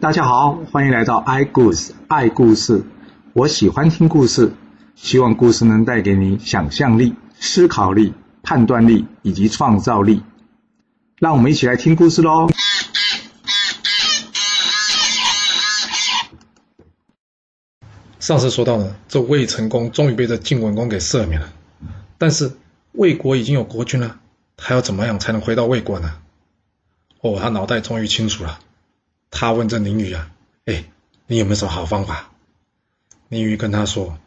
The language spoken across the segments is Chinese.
大家好，欢迎来到爱故事爱故事。我喜欢听故事，希望故事能带给你想象力、思考力、判断力以及创造力。让我们一起来听故事喽！上次说到呢，这魏成功终于被这晋文公给赦免了，但是魏国已经有国君了，他要怎么样才能回到魏国呢？哦，他脑袋终于清楚了。他问这宁宇啊：“哎，你有没有什么好方法？”宁宇跟他说：“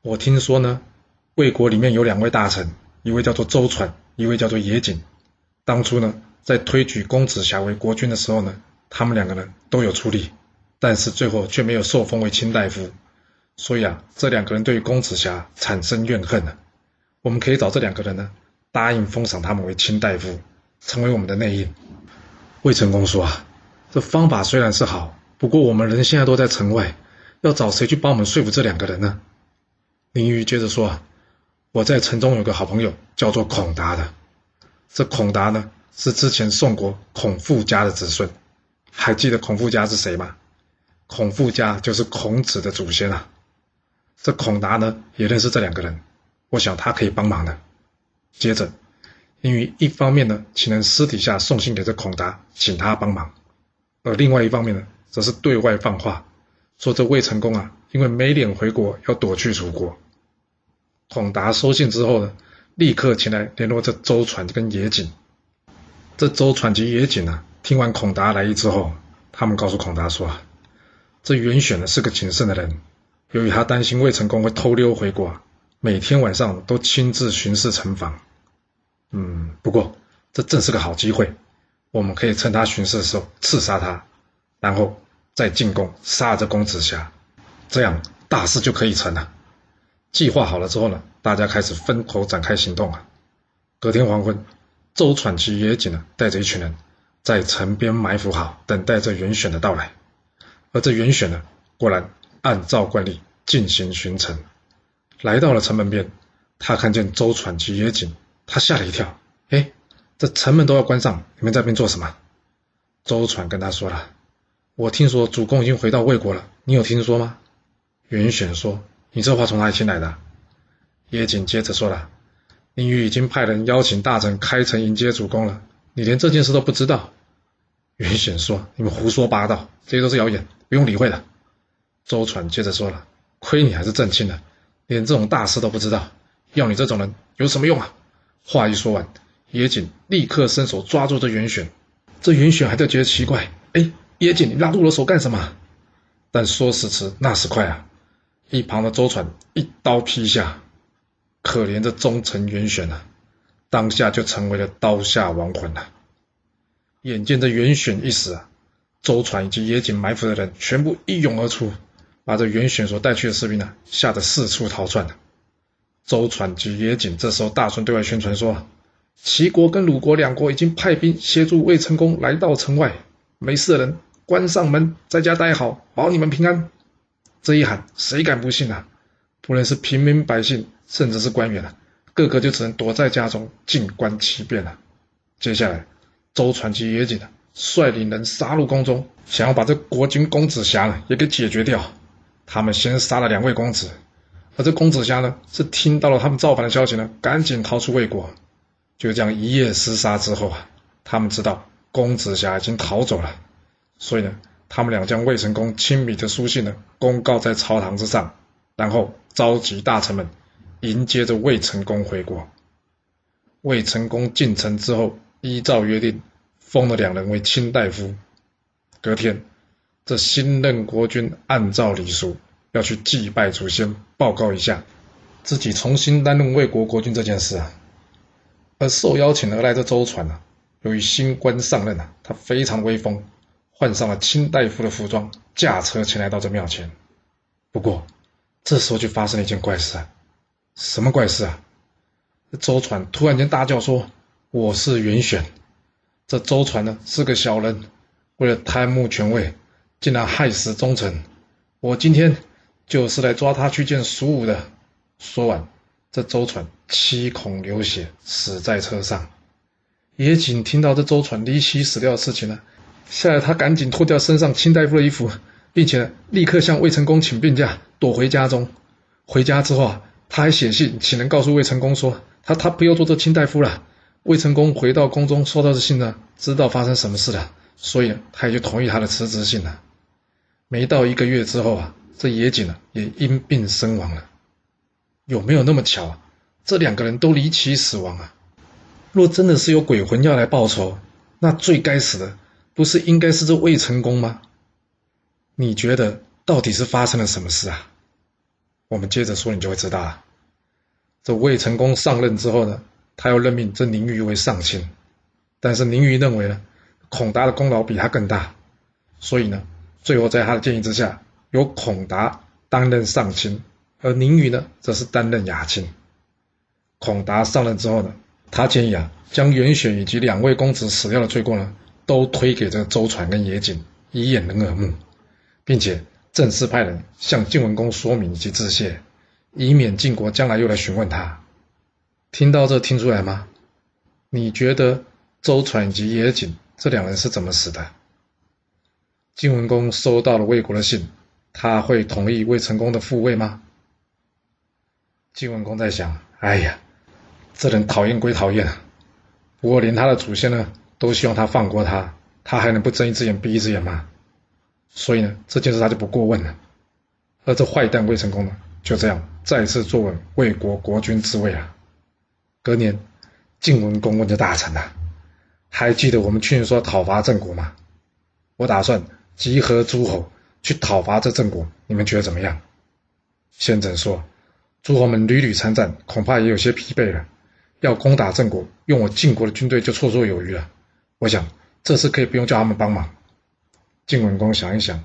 我听说呢，魏国里面有两位大臣，一位叫做周传，一位叫做野景。当初呢，在推举公子瑕为国君的时候呢，他们两个人都有出力，但是最后却没有受封为卿大夫。所以啊，这两个人对公子瑕产生怨恨了。我们可以找这两个人呢，答应封赏他们为卿大夫，成为我们的内应。”魏成功说：“啊，这方法虽然是好，不过我们人现在都在城外，要找谁去帮我们说服这两个人呢？”林玉接着说：“啊，我在城中有个好朋友，叫做孔达的。这孔达呢，是之前宋国孔富家的子孙。还记得孔富家是谁吗？孔富家就是孔子的祖先啊。这孔达呢，也认识这两个人，我想他可以帮忙的。接着。”因为一方面呢，请人私底下送信给这孔达，请他帮忙；而另外一方面呢，则是对外放话，说这魏成功啊，因为没脸回国，要躲去楚国。孔达收信之后呢，立刻前来联络这周传跟野井。这周传及野井呢，听完孔达来意之后，他们告诉孔达说啊，这袁选呢是个谨慎的人，由于他担心魏成功会偷溜回国，每天晚上都亲自巡视城防。嗯，不过这正是个好机会，我们可以趁他巡视的时候刺杀他，然后再进攻杀这公子瑕，这样大事就可以成了。计划好了之后呢，大家开始分头展开行动啊。隔天黄昏，周喘其野景呢，带着一群人在城边埋伏好，等待着袁选的到来。而这袁选呢，果然按照惯例进行巡城，来到了城门边，他看见周喘其野景。他吓了一跳，哎，这城门都要关上，你们在这边做什么？周传跟他说了：“我听说主公已经回到魏国了，你有听说吗？”袁选说：“你这话从哪里听来的？”叶瑾接着说了：“宁玉已经派人邀请大臣开城迎接主公了，你连这件事都不知道？”袁选说：“你们胡说八道，这些都是谣言，不用理会的。”周传接着说了：“亏你还是正卿的，连这种大事都不知道，要你这种人有什么用啊？”话一说完，野井立刻伸手抓住这袁选，这袁选还在觉得奇怪，哎，野井，你拉住我的手干什么？但说时迟，那时快啊！一旁的周传一刀劈下，可怜的忠臣袁选啊，当下就成为了刀下亡魂了。眼见着袁选一死啊，周传以及野井埋伏的人全部一涌而出，把这袁选所带去的士兵呢，吓得四处逃窜了。周传及野井这时候大声对外宣传说：“齐国跟鲁国两国已经派兵协助魏成功来到城外，没事的人关上门，在家待好，保你们平安。”这一喊，谁敢不信啊？不论是平民百姓，甚至是官员啊，个个就只能躲在家中静观其变了。接下来，周传奇也紧了率领人杀入宫中，想要把这国君公子瑕呢也给解决掉。他们先杀了两位公子。而这公子瑕呢，是听到了他们造反的消息呢，赶紧逃出魏国。就这样一夜厮杀之后啊，他们知道公子瑕已经逃走了，所以呢，他们俩将魏成功亲笔的书信呢，公告在朝堂之上，然后召集大臣们迎接着魏成功回国。魏成功进城之后，依照约定封了两人为卿大夫。隔天，这新任国君按照礼数。要去祭拜祖先，报告一下自己重新担任魏国国君这件事啊。而受邀请而来的周传呢，由于新官上任啊，他非常威风，换上了卿大夫的服装，驾车前来到这庙前。不过这时候就发生了一件怪事啊！什么怪事啊？周传突然间大叫说：“我是袁选。”这周传呢是个小人，为了贪慕权位，竟然害死忠臣。我今天。就是来抓他去见苏武的。说完，这周传七孔流血，死在车上。野景听到这周传离奇死掉的事情呢，吓得他赶紧脱掉身上卿大夫的衣服，并且立刻向魏成功请病假，躲回家中。回家之后啊，他还写信请人告诉魏成功说，他他不要做这卿大夫了。魏成功回到宫中，收到这信呢，知道发生什么事了，所以他也就同意他的辞职信了。没到一个月之后啊，这野井呢也因病身亡了。有没有那么巧啊？这两个人都离奇死亡啊！若真的是有鬼魂要来报仇，那最该死的不是应该是这魏成功吗？你觉得到底是发生了什么事啊？我们接着说，你就会知道了。这魏成功上任之后呢，他要任命这宁于为上卿，但是宁于认为呢，孔达的功劳比他更大，所以呢，最后在他的建议之下，由孔达担任上卿，而宁宇呢，则是担任亚卿。孔达上任之后呢，他建议啊，将袁选以及两位公子死掉的罪过呢，都推给这个周传跟野井，以掩人耳目，并且。正式派人向晋文公说明以及致谢，以免晋国将来又来询问他。听到这，听出来吗？你觉得周传以及野井这两人是怎么死的？晋文公收到了魏国的信，他会同意魏成功的复位吗？晋文公在想：哎呀，这人讨厌归讨厌，不过连他的祖先呢都希望他放过他，他还能不睁一只眼闭一只眼吗？所以呢，这件事他就不过问了。而这坏蛋魏成功呢，就这样再次坐稳魏国国君之位了。隔年，晋文公问这大臣呐：“还记得我们去年说讨伐郑国吗？我打算集合诸侯去讨伐这郑国，你们觉得怎么样？”先轸说：“诸侯们屡屡参战，恐怕也有些疲惫了。要攻打郑国，用我晋国的军队就绰绰有余了。我想这次可以不用叫他们帮忙。”晋文公想一想，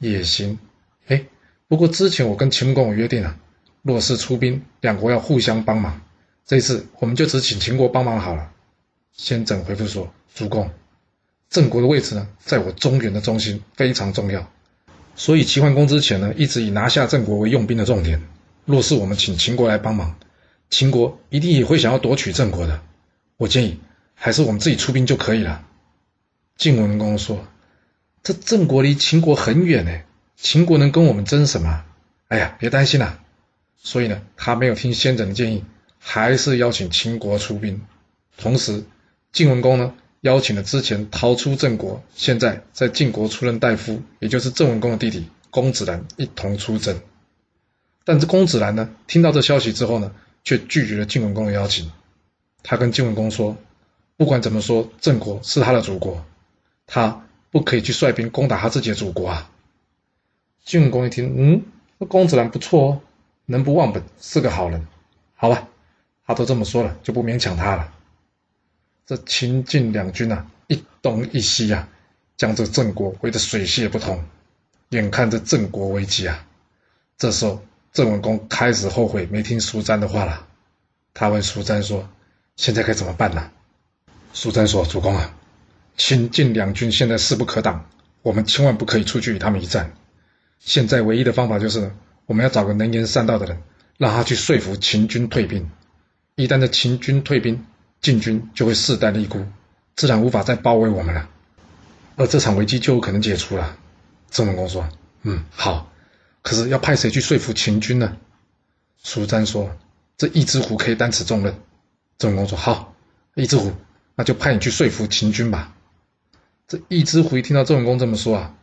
也行。哎，不过之前我跟秦公有约定啊，若是出兵，两国要互相帮忙。这次我们就只请秦国帮忙好了。先轸回复说：“主公，郑国的位置呢，在我中原的中心，非常重要。所以齐桓公之前呢，一直以拿下郑国为用兵的重点。若是我们请秦国来帮忙，秦国一定也会想要夺取郑国的。我建议，还是我们自己出兵就可以了。”晋文公说。这郑国离秦国很远呢，秦国能跟我们争什么？哎呀，别担心啦。所以呢，他没有听先轸的建议，还是邀请秦国出兵。同时，晋文公呢，邀请了之前逃出郑国，现在在晋国出任大夫，也就是郑文公的弟弟公子兰一同出征。但是公子兰呢，听到这消息之后呢，却拒绝了晋文公的邀请。他跟晋文公说，不管怎么说，郑国是他的祖国，他。不可以去率兵攻打他自己的祖国啊！晋文公一听，嗯，那公子兰不错哦，能不忘本，是个好人。好吧，他都这么说了，就不勉强他了。这秦晋两军啊，一东一西啊，将这郑国围得水泄不通。眼看着郑国危机啊，这时候郑文公开始后悔没听苏瞻的话了。他问苏瞻说：“现在该怎么办呢？”苏瞻说：“主公啊。”秦晋两军现在势不可挡，我们千万不可以出去与他们一战。现在唯一的方法就是，我们要找个能言善道的人，让他去说服秦军退兵。一旦这秦军退兵，晋军就会势单力孤，自然无法再包围我们了，而这场危机就有可能解除了。郑文公说：“嗯，好。可是要派谁去说服秦军呢？”苏瞻说：“这一只虎可以担此重任。”郑文公说：“好，一只虎，那就派你去说服秦军吧。”这一只虎一听到郑文公这么说啊，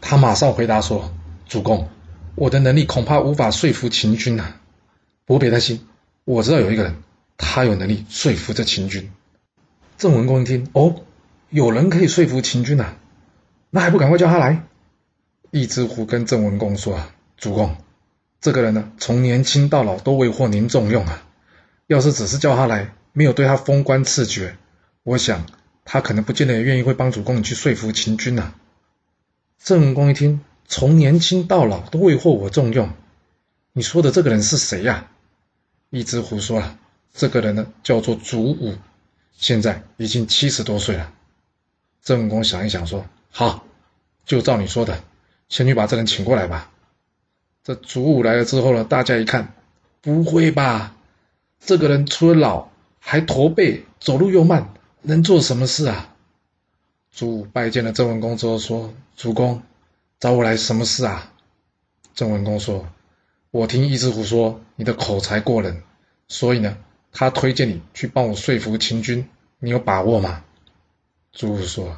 他马上回答说：“主公，我的能力恐怕无法说服秦军呐。不过别担心，我知道有一个人，他有能力说服这秦军。”郑文公一听，哦，有人可以说服秦军呐，那还不赶快叫他来？一只虎跟郑文公说：“啊，主公，这个人呢，从年轻到老都未获您重用啊。要是只是叫他来，没有对他封官赐爵，我想。”他可能不见得愿意会帮主公你去说服秦军呐。郑文公一听，从年轻到老都未获我重用，你说的这个人是谁呀？一只狐说了，这个人呢叫做祖武，现在已经七十多岁了。郑文公想一想说：“好，就照你说的，先去把这人请过来吧。”这祖武来了之后呢，大家一看，不会吧？这个人除了老，还驼背，走路又慢。能做什么事啊？祖武拜见了郑文公之后说：“主公，找我来什么事啊？”郑文公说：“我听易之虎说你的口才过人，所以呢，他推荐你去帮我说服秦军，你有把握吗？”朱武说：“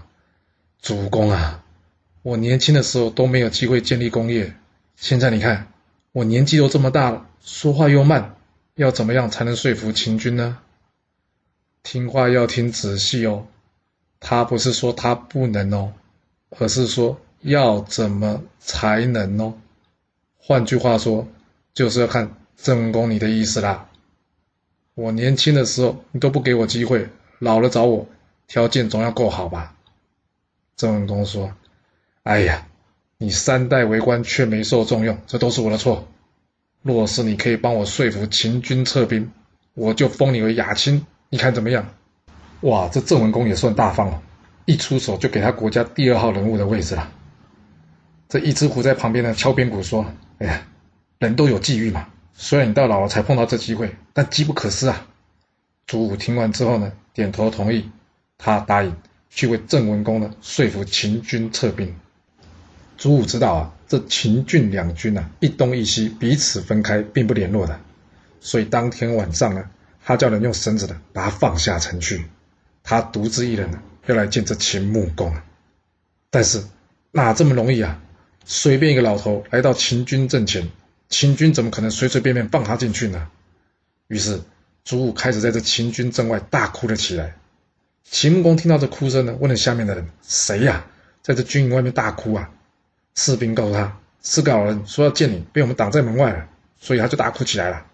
主公啊，我年轻的时候都没有机会建立功业，现在你看我年纪都这么大了，说话又慢，要怎么样才能说服秦军呢？听话要听仔细哦。”他不是说他不能哦，而是说要怎么才能哦。换句话说，就是要看郑文公你的意思啦。我年轻的时候你都不给我机会，老了找我，条件总要够好吧？郑文公说：“哎呀，你三代为官却没受重用，这都是我的错。若是你可以帮我说服秦军撤兵，我就封你为亚卿，你看怎么样？”哇，这郑文公也算大方了，一出手就给他国家第二号人物的位置了。这一只虎在旁边呢敲边鼓说：“哎呀，人都有际遇嘛，虽然你到老了才碰到这机会，但机不可失啊。”朱武听完之后呢，点头同意，他答应去为郑文公呢说服秦军撤兵。祖武知道啊，这秦郡两军啊一东一西彼此分开，并不联络的，所以当天晚上呢，他叫人用绳子的把他放下城去。他独自一人呢，要来见这秦穆公啊但是哪这么容易啊？随便一个老头来到秦军阵前，秦军怎么可能随随便便放他进去呢？于是朱武开始在这秦军阵外大哭了起来。秦穆公听到这哭声呢，问了下面的人：“谁呀，在这军营外面大哭啊？”士兵告诉他：“是个老人，说要见你，被我们挡在门外了，所以他就大哭起来了。”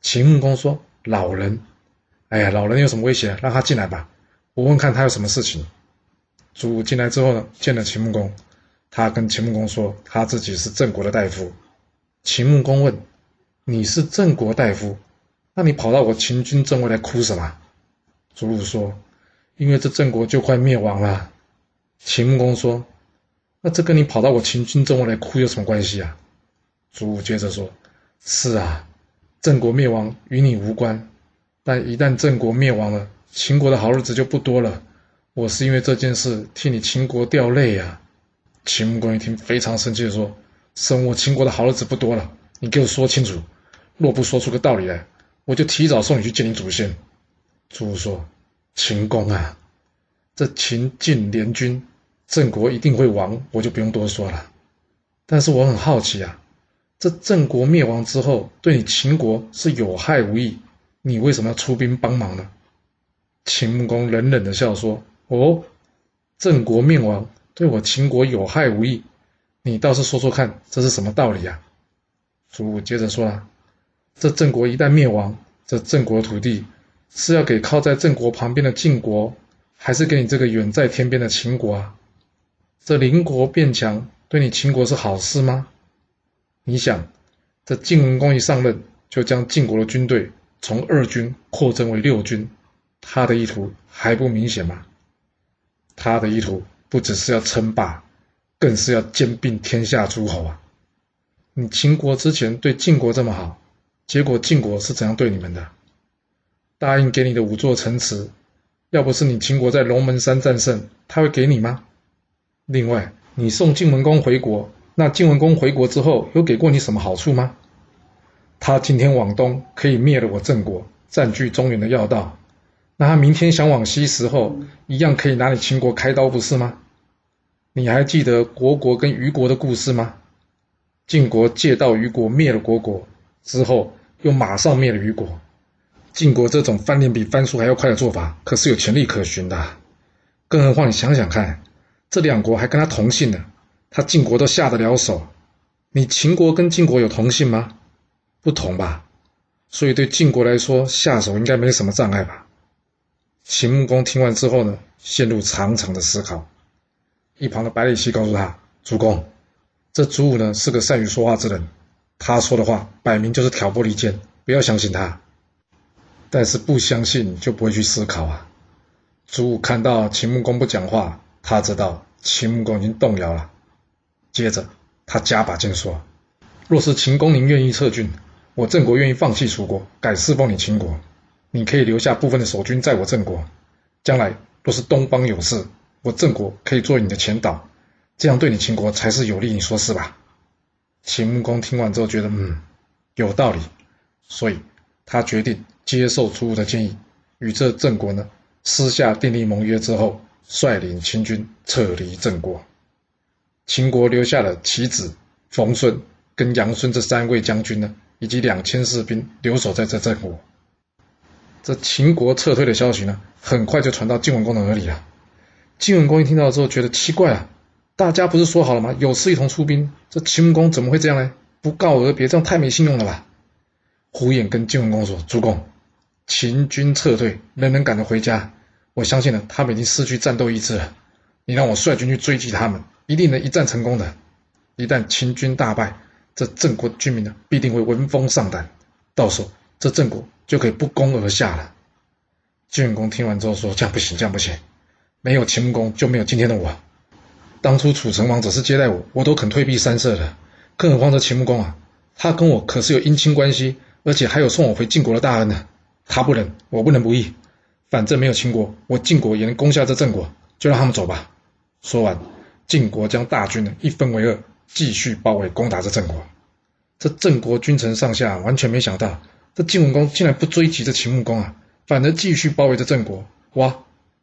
秦穆公说：“老人，哎呀，老人有什么威胁？让他进来吧。”我问看他有什么事情。朱武进来之后呢，见了秦穆公，他跟秦穆公说他自己是郑国的大夫。秦穆公问：“你是郑国大夫，那你跑到我秦军阵位来哭什么？”朱武说：“因为这郑国就快灭亡了。”秦穆公说：“那这跟你跑到我秦军中来哭有什么关系啊？”朱武接着说：“是啊，郑国灭亡与你无关，但一旦郑国灭亡了。”秦国的好日子就不多了，我是因为这件事替你秦国掉泪呀。秦穆公一听，非常生气的说：“生我秦国的好日子不多了，你给我说清楚，若不说出个道理来，我就提早送你去见你祖先。”朱武说：“秦公啊，这秦晋联军，郑国一定会亡，我就不用多说了。但是我很好奇啊，这郑国灭亡之后，对你秦国是有害无益，你为什么要出兵帮忙呢？”秦穆公冷冷的笑说：“哦，郑国灭亡对我秦国有害无益，你倒是说说看，这是什么道理啊？”朱武接着说了：“这郑国一旦灭亡，这郑国土地是要给靠在郑国旁边的晋国，还是给你这个远在天边的秦国啊？这邻国变强，对你秦国是好事吗？你想，这晋文公一上任，就将晋国的军队从二军扩增为六军。”他的意图还不明显吗？他的意图不只是要称霸，更是要兼并天下诸侯啊！你秦国之前对晋国这么好，结果晋国是怎样对你们的？答应给你的五座城池，要不是你秦国在龙门山战胜，他会给你吗？另外，你送晋文公回国，那晋文公回国之后有给过你什么好处吗？他今天往东可以灭了我郑国，占据中原的要道。那他明天想往西时候，一样可以拿你秦国开刀，不是吗？你还记得国国跟虞国的故事吗？晋国借道虞国灭了国国之后，又马上灭了虞国。晋国这种翻脸比翻书还要快的做法，可是有潜力可循的。更何况你想想看，这两国还跟他同姓呢，他晋国都下得了手，你秦国跟晋国有同姓吗？不同吧。所以对晋国来说，下手应该没什么障碍吧。秦穆公听完之后呢，陷入长长的思考。一旁的百里奚告诉他：“主公，这朱武呢是个善于说话之人，他说的话摆明就是挑拨离间，不要相信他。但是不相信就不会去思考啊。”朱武看到秦穆公不讲话，他知道秦穆公已经动摇了。接着他加把劲说：“若是秦公您愿意撤军，我郑国愿意放弃楚国，改侍奉你秦国。”你可以留下部分的守军在我郑国，将来若是东方有事，我郑国可以做你的前导，这样对你秦国才是有利，你说是吧？”秦穆公听完之后觉得，嗯，有道理，所以他决定接受楚武的建议，与这郑国呢私下订立盟约之后，率领秦军撤离郑国。秦国留下了其子冯孙跟杨孙这三位将军呢，以及两千士兵留守在这郑国。这秦国撤退的消息呢，很快就传到晋文公的耳里了。晋文公一听到之后，觉得奇怪啊。大家不是说好了吗？有事一同出兵。这秦穆公怎么会这样呢？不告而别，这样太没信用了吧？胡衍跟晋文公说：“主公，秦军撤退，人人赶着回家。我相信呢，他们已经失去战斗意志了。你让我率军去追击他们，一定能一战成功的。一旦秦军大败，这郑国居民呢，必定会闻风丧胆。到时候，这郑国就可以不攻而下了。”晋文公听完之后说：“这样不行，这样不行。没有秦穆公，就没有今天的我。”当初楚成王只是接待我，我都肯退避三舍的，更何况这秦穆公啊，他跟我可是有姻亲关系，而且还有送我回晋国的大恩呢。他不能，我不能不义。反正没有秦国，我晋国也能攻下这郑国，就让他们走吧。说完，晋国将大军一分为二，继续包围攻打这郑国。这郑国君臣上下完全没想到，这晋文公竟然不追击这秦穆公啊，反而继续包围着郑国。哇，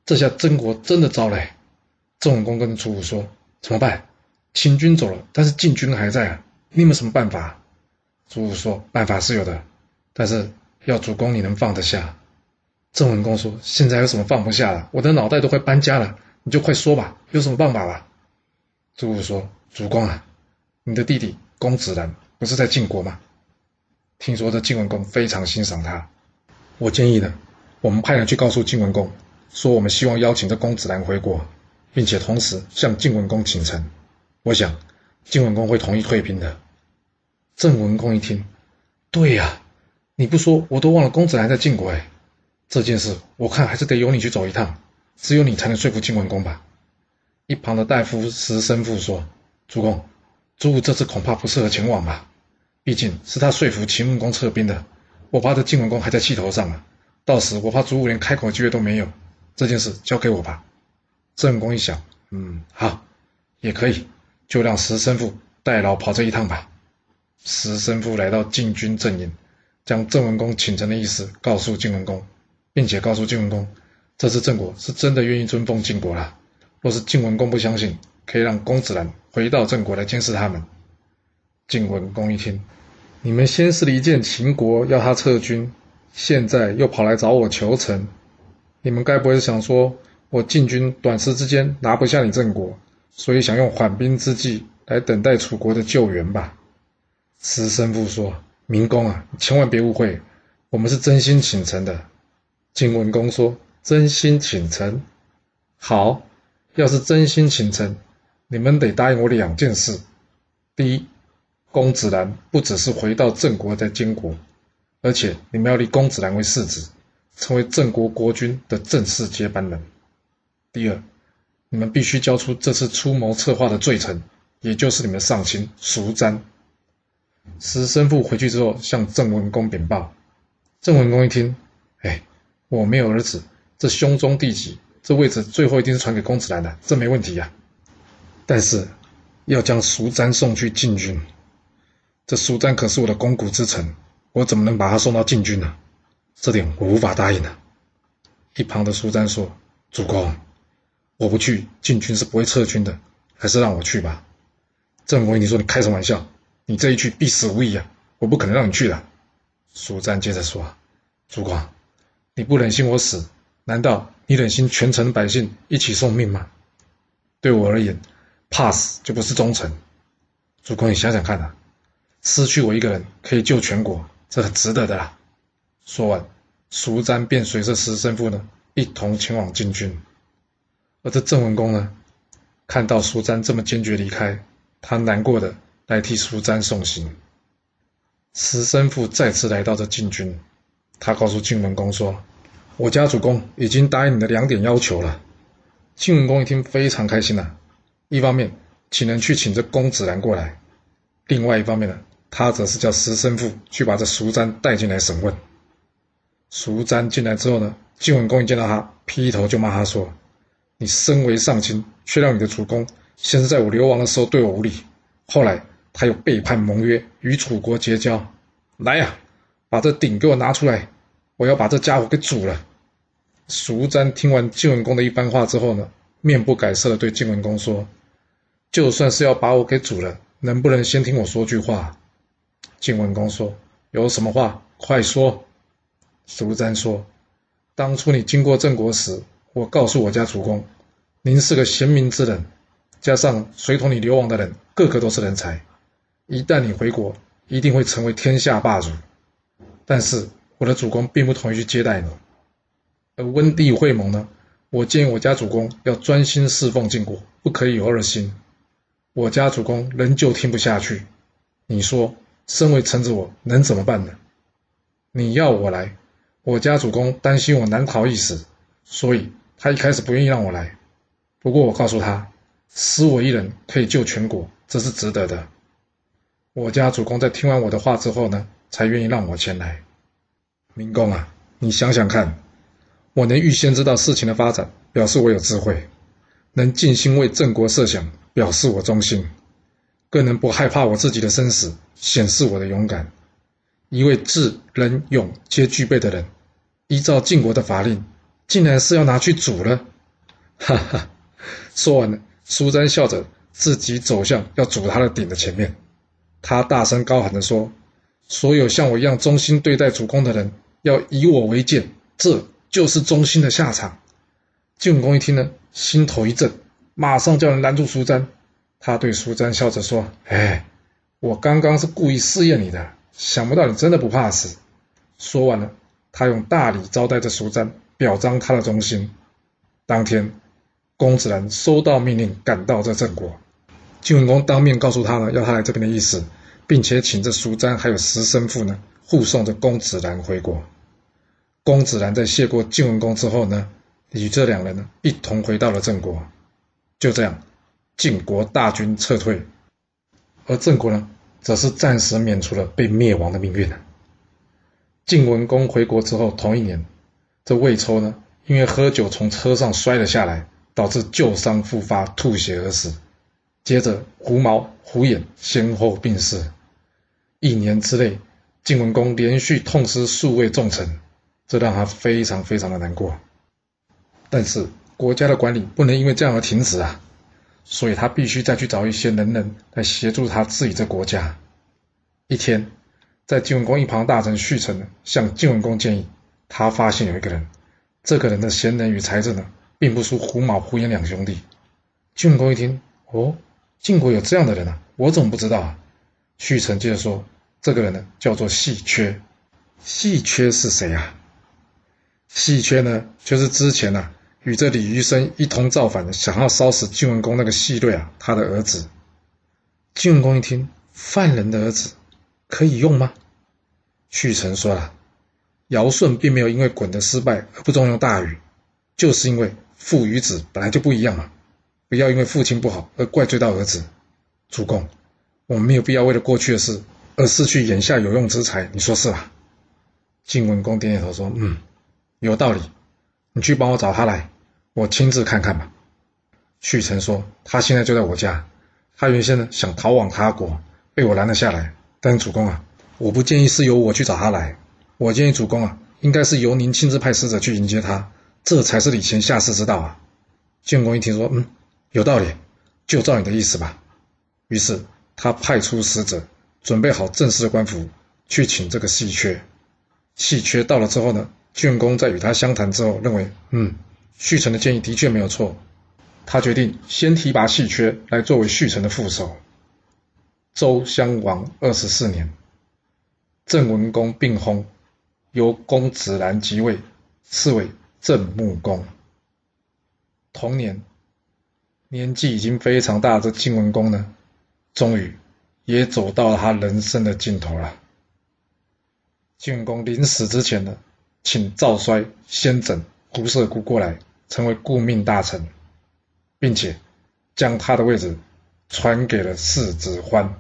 这下郑国真的糟了。郑文公跟楚武说：“怎么办？秦军走了，但是晋军还在啊！你有什么办法？”楚武说：“办法是有的，但是要主公你能放得下。”郑文公说：“现在有什么放不下了？我的脑袋都快搬家了，你就快说吧，有什么办法吧？”楚武说：“主公啊，你的弟弟公子兰不是在晋国吗？听说这晋文公非常欣赏他，我建议呢，我们派人去告诉晋文公，说我们希望邀请这公子兰回国。”并且同时向晋文公请臣，我想晋文公会同意退兵的。郑文公一听，对呀，你不说我都忘了公子兰在晋国哎，这件事我看还是得由你去走一趟，只有你才能说服晋文公吧。一旁的大夫石生父说：“主公，朱武这次恐怕不适合前往吧，毕竟是他说服秦穆公撤兵的，我怕这晋文公还在气头上啊，到时我怕朱武连开口的机会都没有，这件事交给我吧。”郑文公一想，嗯，好，也可以，就让石生父代劳跑这一趟吧。石生父来到晋军阵营，将郑文公请臣的意思告诉晋文公，并且告诉晋文公，这次郑国是真的愿意尊奉晋国了。若是晋文公不相信，可以让公子兰回到郑国来监视他们。晋文公一听，你们先是离间秦国，要他撤军，现在又跑来找我求臣，你们该不会是想说？我晋军短时之间拿不下你郑国，所以想用缓兵之计来等待楚国的救援吧。石生父说：“明公啊，千万别误会，我们是真心请臣的。”晋文公说：“真心请臣，好。要是真心请臣，你们得答应我两件事：第一，公子兰不只是回到郑国在监国，而且你们要立公子兰为世子，成为郑国国君的正式接班人。”第二，你们必须交出这次出谋策划的罪臣，也就是你们上卿叔詹。石生父回去之后向郑文公禀报，郑文公一听，哎，我没有儿子，这兄终弟及，这位置最后一定是传给公子兰的，这没问题呀。但是要将苏詹送去禁军，这苏詹可是我的肱骨之臣，我怎么能把他送到禁军呢？这点我无法答应的。一旁的苏詹说：“主公。”我不去，禁军是不会撤军的，还是让我去吧。郑文你说你开什么玩笑？你这一去必死无疑啊！我不可能让你去的。苏瞻接着说：“主公，你不忍心我死，难道你忍心全城百姓一起送命吗？对我而言，怕死就不是忠诚。主公，你想想看啊，失去我一个人可以救全国，这很值得的啦。”说完，苏瞻便随着石生父呢一同前往禁军。而这郑文公呢，看到苏詹这么坚决离开，他难过的来替苏詹送行。石生父再次来到这禁军，他告诉晋文公说：“我家主公已经答应你的两点要求了。”晋文公一听非常开心呐，一方面请人去请这公子兰过来，另外一方面呢，他则是叫石生父去把这苏詹带进来审问。苏詹进来之后呢，晋文公一见到他，劈头就骂他说。你身为上卿，却让你的主公先是在我流亡的时候对我无礼，后来他又背叛盟约，与楚国结交。来呀，把这鼎给我拿出来，我要把这家伙给煮了。蜀瞻听完晋文公的一番话之后呢，面不改色的对晋文公说：“就算是要把我给煮了，能不能先听我说句话？”晋文公说：“有什么话，快说。”蜀瞻说：“当初你经过郑国时，我告诉我家主公，您是个贤明之人，加上随同你流亡的人个个都是人才，一旦你回国，一定会成为天下霸主。但是我的主公并不同意去接待你。而温帝会盟呢，我建议我家主公要专心侍奉晋国，不可以有二心。我家主公仍旧听不下去，你说，身为臣子，我能怎么办呢？你要我来。”我家主公担心我难逃一死，所以他一开始不愿意让我来。不过我告诉他，死我一人可以救全国，这是值得的。我家主公在听完我的话之后呢，才愿意让我前来。明公啊，你想想看，我能预先知道事情的发展，表示我有智慧；能尽心为郑国设想，表示我忠心；更能不害怕我自己的生死，显示我的勇敢。一位智、仁、勇皆具备的人。依照晋国的法令，竟然是要拿去煮了，哈哈！说完了，苏瞻笑着自己走向要煮他的鼎的前面，他大声高喊着说：“所有像我一样忠心对待主公的人，要以我为鉴，这就是忠心的下场。”晋文公一听呢，心头一震，马上叫人拦住苏瞻。他对苏瞻笑着说：“哎，我刚刚是故意试验你的，想不到你真的不怕死。”说完了。他用大礼招待着苏瞻，表彰他的忠心。当天，公子兰收到命令，赶到这郑国。晋文公当面告诉他呢，要他来这边的意思，并且请这蜀瞻还有石生父呢护送着公子兰回国。公子兰在谢过晋文公之后呢，与这两人呢一同回到了郑国。就这样，晋国大军撤退，而郑国呢，则是暂时免除了被灭亡的命运。晋文公回国之后，同一年，这魏抽呢，因为喝酒从车上摔了下来，导致旧伤复发，吐血而死。接着，胡毛、胡衍先后病逝。一年之内，晋文公连续痛失数位重臣，这让他非常非常的难过。但是，国家的管理不能因为这样而停止啊，所以他必须再去找一些能人来协助他治理这国家。一天。在晋文公一旁，大臣续臣向晋文公建议，他发现有一个人，这个人的贤能与才智呢，并不输胡马、胡衍两兄弟。晋文公一听，哦，晋国有这样的人啊，我怎么不知道啊？续臣接着说，这个人呢，叫做细缺。细缺是谁啊？细缺呢，就是之前呢，与这李余生一同造反的，想要烧死晋文公那个细瑞啊，他的儿子。晋文公一听，犯人的儿子。可以用吗？旭臣说了，尧舜并没有因为鲧的失败而不重用大禹，就是因为父与子本来就不一样嘛。不要因为父亲不好而怪罪到儿子。主公，我们没有必要为了过去的事而失去眼下有用之才，你说是吧？晋文公点点头说：“嗯，有道理。你去帮我找他来，我亲自看看吧。”旭臣说：“他现在就在我家，他原先呢想逃往他国，被我拦了下来。”但主公啊，我不建议是由我去找他来，我建议主公啊，应该是由您亲自派使者去迎接他，这才是礼贤下士之道啊。晋文公一听说，嗯，有道理，就照你的意思吧。于是他派出使者，准备好正式的官服，去请这个细缺。细缺到了之后呢，晋公在与他相谈之后，认为，嗯，续臣的建议的确没有错，他决定先提拔细缺来作为续臣的副手。周襄王二十四年，郑文公病薨，由公子兰即位，赐为郑穆公。同年，年纪已经非常大的晋文公呢，终于也走到了他人生的尽头了。晋文公临死之前呢，请赵衰、先轸、胡射姑过来，成为顾命大臣，并且将他的位置传给了世子欢。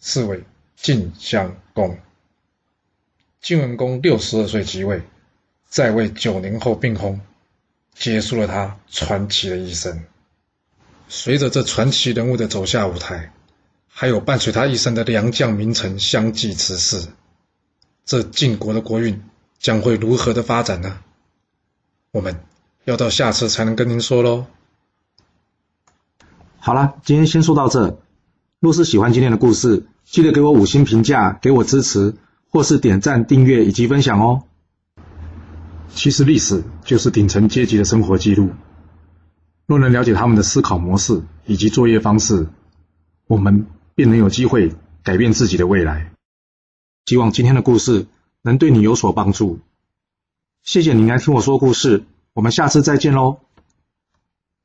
是为晋襄公。晋文公六十二岁即位，在位九年后病薨。结束了他传奇的一生。随着这传奇人物的走下舞台，还有伴随他一生的良将名臣相继辞世，这晋国的国运将会如何的发展呢？我们要到下次才能跟您说喽。好了，今天先说到这。若是喜欢今天的故事，记得给我五星评价，给我支持，或是点赞、订阅以及分享哦。其实历史就是顶层阶级的生活记录。若能了解他们的思考模式以及作业方式，我们便能有机会改变自己的未来。希望今天的故事能对你有所帮助。谢谢你来听我说故事，我们下次再见喽。